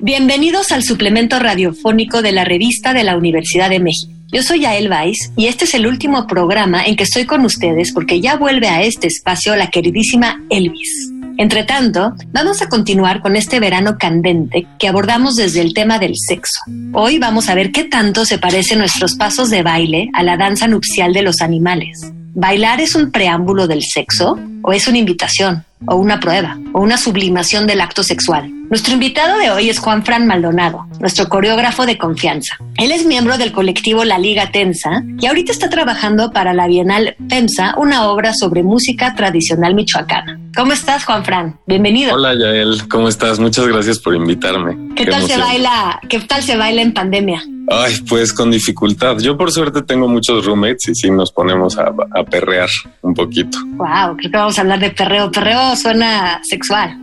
Bienvenidos al suplemento radiofónico de la revista de la Universidad de México. Yo soy Yael Weiss y este es el último programa en que estoy con ustedes porque ya vuelve a este espacio la queridísima Elvis. Entre tanto, vamos a continuar con este verano candente que abordamos desde el tema del sexo. Hoy vamos a ver qué tanto se parecen nuestros pasos de baile a la danza nupcial de los animales. ¿Bailar es un preámbulo del sexo o es una invitación? O una prueba o una sublimación del acto sexual. Nuestro invitado de hoy es Juan Fran Maldonado, nuestro coreógrafo de confianza. Él es miembro del colectivo La Liga Tensa y ahorita está trabajando para la Bienal PEMSA, una obra sobre música tradicional michoacana. ¿Cómo estás, Juan Fran? Bienvenido. Hola, Yael. ¿Cómo estás? Muchas gracias por invitarme. ¿Qué, tal se baila? ¿Qué tal se baila en pandemia? Ay, pues con dificultad. Yo por suerte tengo muchos roommates y sí nos ponemos a, a perrear un poquito. Wow, creo que vamos a hablar de perreo. Perreo suena sexual.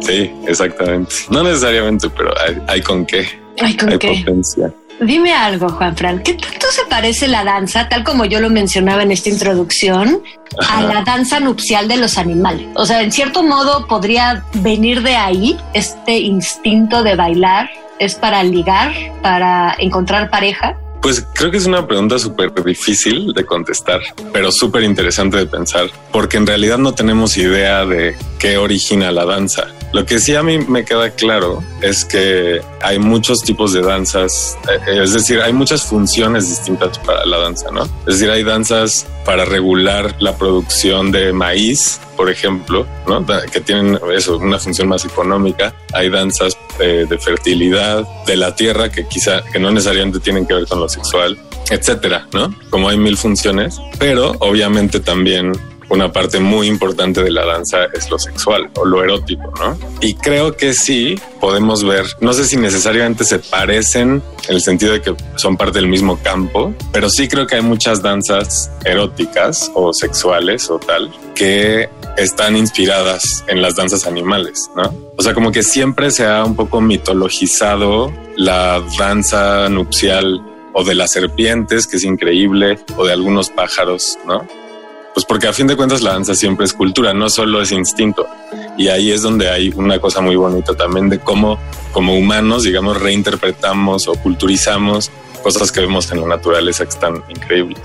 Sí, exactamente. No necesariamente, pero hay, con qué. Hay con qué. Potencia. Dime algo, Juan Fran, ¿qué tanto se parece la danza, tal como yo lo mencionaba en esta introducción, a la danza nupcial de los animales? O sea, en cierto modo podría venir de ahí este instinto de bailar, es para ligar, para encontrar pareja. Pues creo que es una pregunta súper difícil de contestar, pero súper interesante de pensar, porque en realidad no tenemos idea de qué origina la danza. Lo que sí a mí me queda claro es que hay muchos tipos de danzas, eh, es decir, hay muchas funciones distintas para la danza, ¿no? Es decir, hay danzas para regular la producción de maíz, por ejemplo, ¿no? que tienen eso, una función más económica. Hay danzas eh, de fertilidad de la tierra que quizá que no necesariamente tienen que ver con lo sexual, etcétera, ¿no? Como hay mil funciones, pero obviamente también una parte muy importante de la danza es lo sexual o lo erótico, ¿no? Y creo que sí podemos ver, no sé si necesariamente se parecen en el sentido de que son parte del mismo campo, pero sí creo que hay muchas danzas eróticas o sexuales o tal que están inspiradas en las danzas animales, ¿no? O sea, como que siempre se ha un poco mitologizado la danza nupcial o de las serpientes, que es increíble, o de algunos pájaros, ¿no? Pues porque a fin de cuentas la danza siempre es cultura, no solo es instinto. Y ahí es donde hay una cosa muy bonita también de cómo como humanos, digamos, reinterpretamos o culturizamos cosas que vemos en la naturaleza que están increíbles.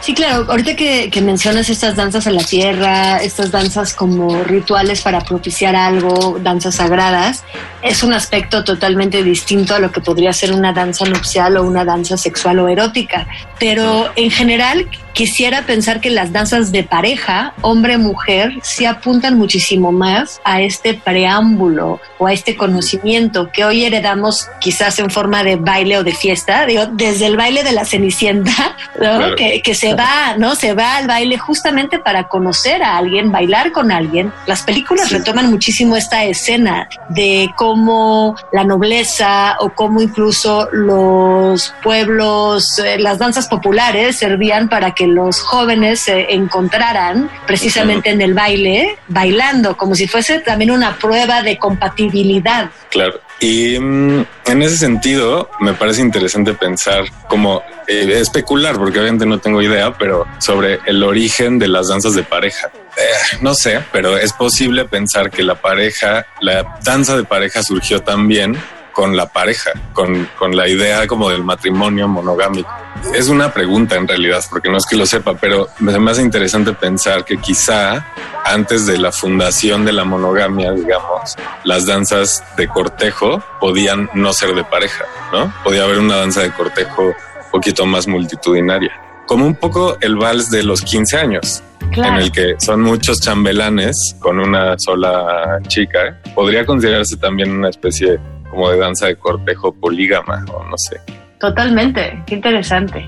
Sí, claro. Ahorita que, que, mencionas estas danzas a la tierra, estas danzas como rituales para propiciar algo, danzas sagradas, es un aspecto totalmente distinto a lo que podría ser una danza nupcial o una danza sexual o erótica. Pero en general, quisiera pensar que las danzas de pareja, hombre-mujer, se apuntan muchísimo más a este preámbulo o a este conocimiento que hoy heredamos quizás en forma de baile o de fiesta, digo, desde el baile de la cenicienta, que, se va, ¿no? Se va al baile justamente para conocer a alguien, bailar con alguien. Las películas retoman muchísimo esta escena de cómo la nobleza o cómo incluso los pueblos, eh, las danzas populares servían para que los jóvenes se encontraran precisamente en el baile, bailando, como si fuese también una prueba de compatibilidad. Claro. Y mm, en ese sentido, me parece interesante pensar como eh, especular, porque obviamente no tengo idea, pero sobre el origen de las danzas de pareja. Eh, no sé, pero es posible pensar que la pareja, la danza de pareja surgió también con la pareja, con, con la idea como del matrimonio monogámico. Es una pregunta en realidad, porque no es que lo sepa, pero me hace interesante pensar que quizá antes de la fundación de la monogamia, digamos, las danzas de cortejo podían no ser de pareja, ¿no? Podía haber una danza de cortejo un poquito más multitudinaria, como un poco el vals de los 15 años. en el que son muchos chambelanes con una sola chica, podría considerarse también una especie como de danza de cortejo polígama o no sé. Totalmente, qué interesante.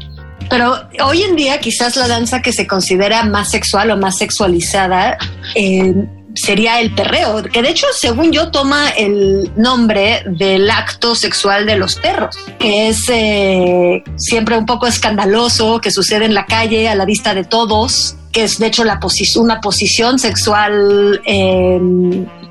Pero hoy en día quizás la danza que se considera más sexual o más sexualizada eh, sería el perreo, que de hecho, según yo, toma el nombre del acto sexual de los perros, que es eh, siempre un poco escandaloso, que sucede en la calle a la vista de todos, que es de hecho la una posición sexual eh,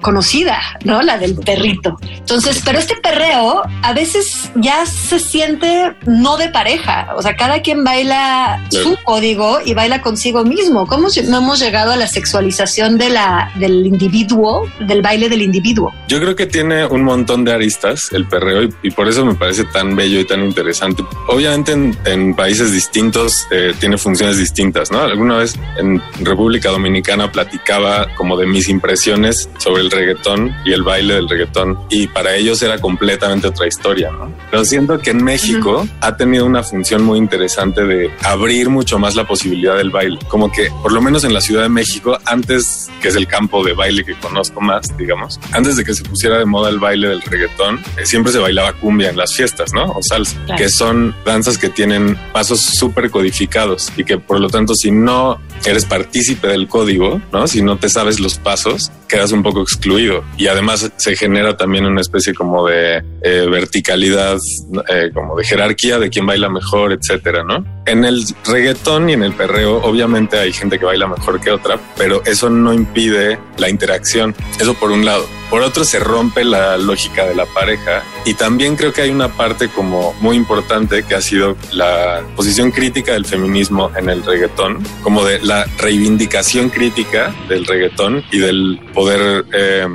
conocida, ¿no? La del perrito. Entonces, pero este perreo a veces ya se siente no de pareja, o sea, cada quien baila su código y baila consigo mismo. ¿Cómo no hemos llegado a la sexualización de la, del individuo, del baile del individuo? Yo creo que tiene un montón de aristas el perreo y, por eso me parece tan bello y tan interesante. Obviamente en, países distintos eh, tiene funciones distintas, ¿no? Alguna vez en República Dominicana platicaba como de mis impresiones sobre el reggaetón y el baile del reggaetón y para ellos era completamente otra historia, ¿no? Pero siento que en México ha tenido una función muy interesante de abrir mucho más la posibilidad del baile. Como que, por lo menos en la Ciudad de México, antes, que es el campo de baile que conozco más, digamos, antes de que se pusiera de moda el baile del reggaetón, eh, siempre se bailaba cumbia en las fiestas, ¿no? O salsa, que son danzas que tienen pasos súper codificados y que por lo tanto si no eres partícipe del código, ¿no? Si no te sabes los pasos, quedas un poco excluido. Y además se genera también una especie como de eh, verticalidad, eh, como de jerarquía de quién baila mejor, etcétera, ¿no? En el reggaetón y en el perreo, obviamente hay gente que baila mejor que otra, pero eso no impide la interacción. Eso por un lado. Por otro, se rompe la lógica de la pareja. Y también creo que hay una parte como muy importante que ha sido la posición crítica del feminismo en el reggaetón, como de la reivindicación crítica del reggaetón y del poder eh,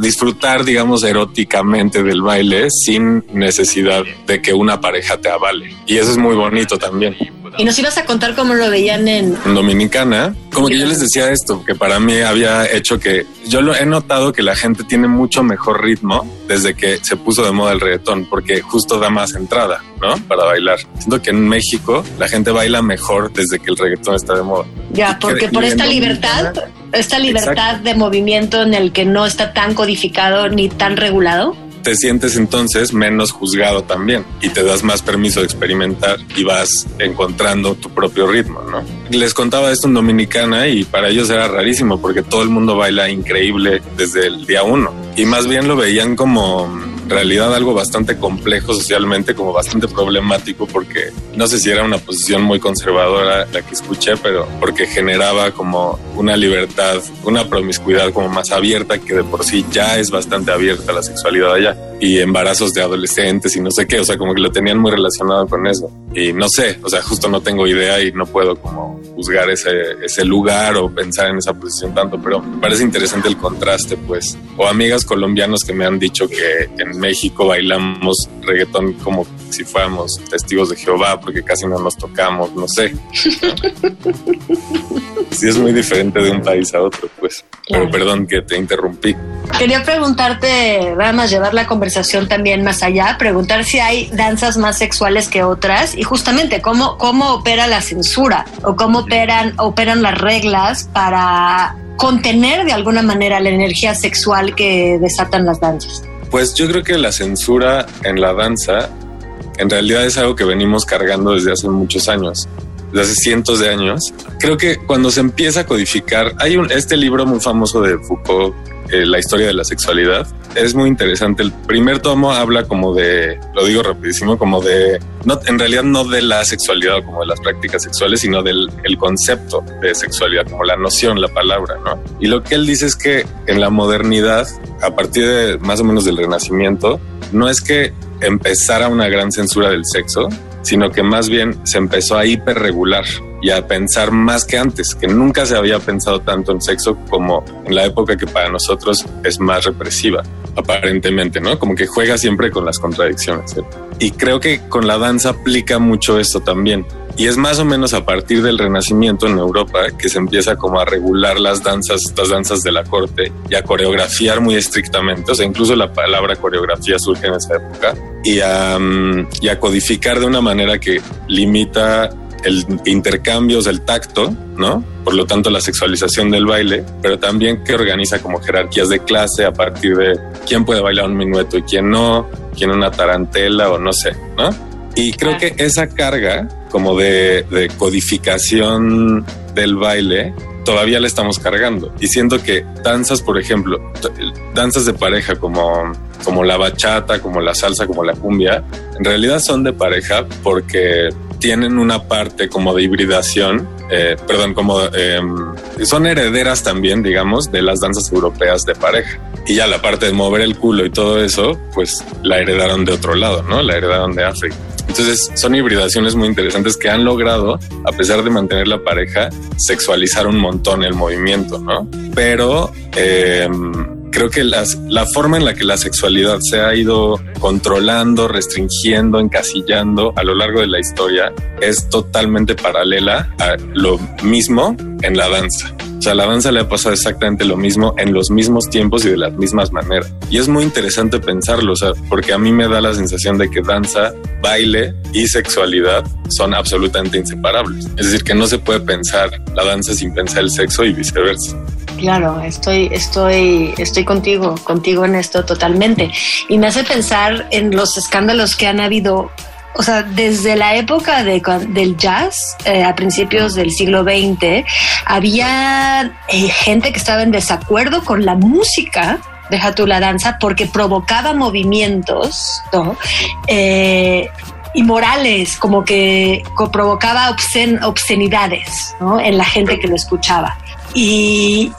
disfrutar, digamos, eróticamente del baile sin necesidad de que una pareja te avale. Y eso es muy bonito también. Y nos ibas a contar cómo lo veían en... Dominicana. Como que yo les decía esto, que para mí había hecho que yo lo he notado que la gente tiene mucho mejor ritmo desde que se puso de moda el reggaetón, porque justo da más entrada, ¿no? Para bailar. Siento que en México la gente baila mejor desde que el reggaetón está de moda. Ya, porque por esta libertad, esta libertad de movimiento en el que no está tan codificado ni tan regulado te sientes entonces menos juzgado también y te das más permiso de experimentar y vas encontrando tu propio ritmo, ¿no? Les contaba esto en Dominicana y para ellos era rarísimo porque todo el mundo baila increíble desde el día uno y más bien lo veían como realidad algo bastante complejo socialmente, como bastante problemático, porque no sé si era una posición muy conservadora la que escuché, pero porque generaba como una libertad, una promiscuidad como más abierta, que de por sí ya es bastante abierta la sexualidad allá, y embarazos de adolescentes y no sé qué, o sea, como que lo tenían muy relacionado con eso. Y no sé, o sea, justo no tengo idea y no puedo como juzgar ese, ese lugar o pensar en esa posición tanto, pero me parece interesante el contraste, pues. O amigas colombianos que me han dicho que en México bailamos reggaetón como si fuéramos testigos de Jehová porque casi no nos tocamos, no sé. sí es muy diferente de un país a otro, pues. Pero perdón que te interrumpí. Quería preguntarte, nada más llevar la conversación también más allá, preguntar si hay danzas más sexuales que otras y justamente cómo, cómo opera la censura o cómo operan, operan las reglas para contener de alguna manera la energía sexual que desatan las danzas. Pues yo creo que la censura en la danza en realidad es algo que venimos cargando desde hace muchos años, desde hace cientos de años. Creo que cuando se empieza a codificar, hay un, este libro muy famoso de Foucault, eh, La historia de la sexualidad, es muy interesante. El primer tomo habla como de, lo digo rapidísimo, como de, no, en realidad no de la sexualidad o como de las prácticas sexuales, sino del el concepto de sexualidad, como la noción, la palabra. Y lo que él dice es que en la modernidad, a partir de más o menos del Renacimiento, no es que empezara una gran censura del sexo, sino que más bien se empezó a hiperregular y a pensar más que antes, que nunca se había pensado tanto en sexo como en la época que para nosotros es más represiva, aparentemente, ¿no? Como que juega siempre con las contradicciones. ¿eh? Y creo que con la danza aplica mucho esto también. Y es más o menos a partir del Renacimiento en Europa que se empieza como a regular las danzas, estas danzas de la corte y a coreografiar muy estrictamente. O sea, incluso la palabra coreografía surge en esa época y a, mm, y a codificar de una manera que limita el intercambio, el tacto, ¿no? Por lo tanto, la sexualización del baile, pero también que organiza como jerarquías de clase a partir de quién puede bailar un minueto y quién no, quién una tarantela o no sé, ¿no? Y creo que esa carga como de, de codificación del baile todavía la estamos cargando. Y siento que danzas, por ejemplo, danzas de pareja como, como la bachata, como la salsa, como la cumbia, en realidad son de pareja porque tienen una parte como de hibridación eh, perdón, como em, son herederas también, digamos, de las danzas europeas de pareja. Y ya la parte de mover el culo y todo eso, pues la heredaron de otro lado, ¿no? La heredaron de África. Entonces son hibridaciones muy interesantes que han logrado, a pesar de mantener la pareja, sexualizar un montón el movimiento, ¿no? Pero eh, creo que las, la forma en la que la sexualidad se ha ido controlando, restringiendo, encasillando a lo largo de la historia es totalmente paralela a lo mismo en la danza. Sea, a la danza le ha pasado exactamente lo mismo en los mismos tiempos y de las mismas maneras. Y es muy interesante pensarlo, o sea, porque a mí me da la sensación de que danza, baile y sexualidad son absolutamente inseparables. Es decir, que no se puede pensar la danza sin pensar el sexo y viceversa. Claro, estoy, estoy, estoy contigo, contigo en esto totalmente. Y me hace pensar en los escándalos que han habido o sea, desde la época de, del jazz, eh, a principios del siglo XX, había eh, gente que estaba en desacuerdo con la música, deja tú la danza, porque provocaba movimientos, ¿no? Eh, inmorales, como que provocaba obscenidades ¿no? en la gente que lo escuchaba. Y,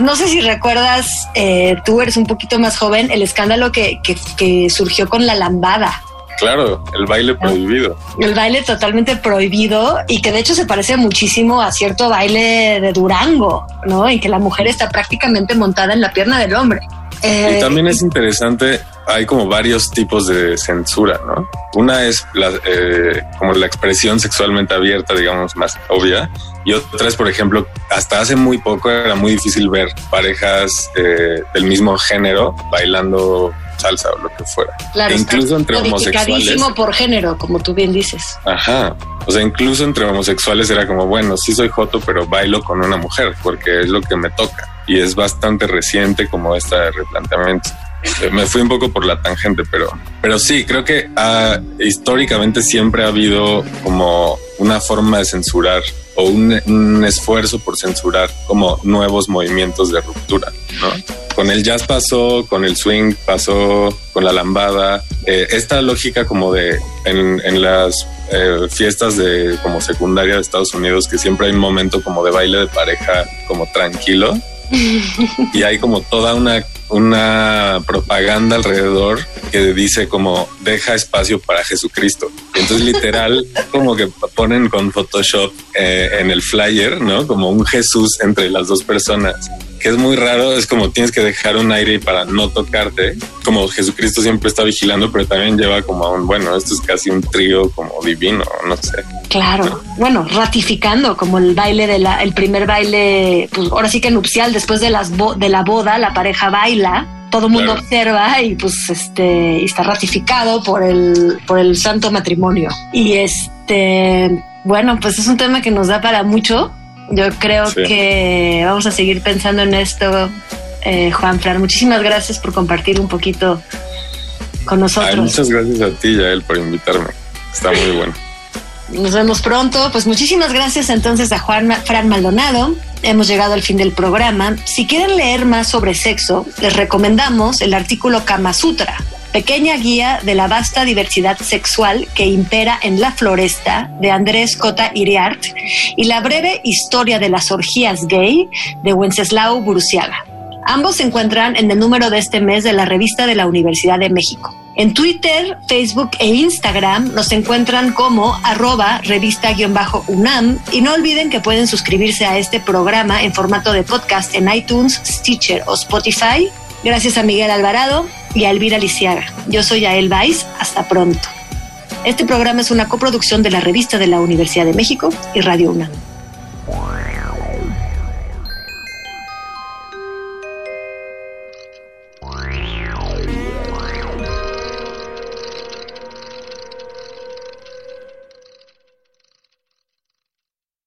no sé si recuerdas, eh, tú eres un poquito más joven, el escándalo que, que, surgió con la lambada. Claro, el baile prohibido. El baile totalmente prohibido y que de hecho se parece muchísimo a cierto baile de Durango, ¿no? En que la mujer está prácticamente montada en la pierna del hombre. y eh, también es interesante hay como varios tipos de censura, ¿no? Una es la, eh, como la expresión sexualmente abierta, digamos, más obvia, y otra es, por ejemplo, hasta hace muy poco era muy difícil ver parejas eh, del mismo género bailando salsa o lo que fuera. Claro, incluso entre homosexuales. por género, como tú bien dices. Ajá. O sea, incluso entre homosexuales era como, bueno, sí soy joto, pero bailo con una mujer porque es lo que me toca. Y es bastante reciente como este replanteamiento. Eh, me fui un poco por la tangente, pero, pero sí, creo que ah, históricamente siempre ha habido como una forma de censurar o un, esfuerzo por censurar como nuevos movimientos de ruptura, ¿no? Con el jazz pasó, con el swing pasó, con la lambada. Eh, esta lógica como de en, las eh, fiestas de como secundaria de Estados Unidos que siempre hay un momento como de baile de pareja como tranquilo y hay como toda una una propaganda alrededor que dice como deja espacio para Jesucristo. Entonces literal como que ponen con Photoshop eh, en el flyer, ¿no? Como un Jesús entre las dos personas que es muy raro, es como tienes que dejar un aire para no tocarte, como Jesucristo siempre está vigilando, pero también lleva como a un, bueno, esto es casi un trío como divino, no sé. Claro, bueno, ratificando como el baile de la, el primer baile, pues ahora sí que nupcial, después de, las de la boda, la pareja baila todo el mundo observa y pues este está ratificado por el por el santo matrimonio. Y este bueno pues es un tema que nos da para mucho yo creo que vamos a seguir pensando en esto, eh, Juan Fran. Muchísimas gracias por compartir un poquito con nosotros. muchas gracias a ti, Yael, por invitarme. Está muy bueno. Nos vemos pronto. Pues muchísimas gracias entonces a Juan Fran Maldonado. Hemos llegado al fin del programa. Si quieren leer más sobre sexo, les recomendamos el artículo Kama Sutra pequeña guía de la vasta diversidad sexual que impera en la floresta de Andrés Cota Iriart y la breve historia de las orgías gay de Wenceslao Burusiaga. Ambos se encuentran en el número de este mes de la revista de la Universidad de México. En Twitter, Facebook e Instagram nos encuentran como arroba revista-unam y no olviden que pueden suscribirse a este programa en formato de podcast en iTunes, Stitcher o Spotify. Gracias a Miguel Alvarado y a Elvira Lisiaga. Yo soy Ael Vais. Hasta pronto. Este programa es una coproducción de la Revista de la Universidad de México y Radio UNAM.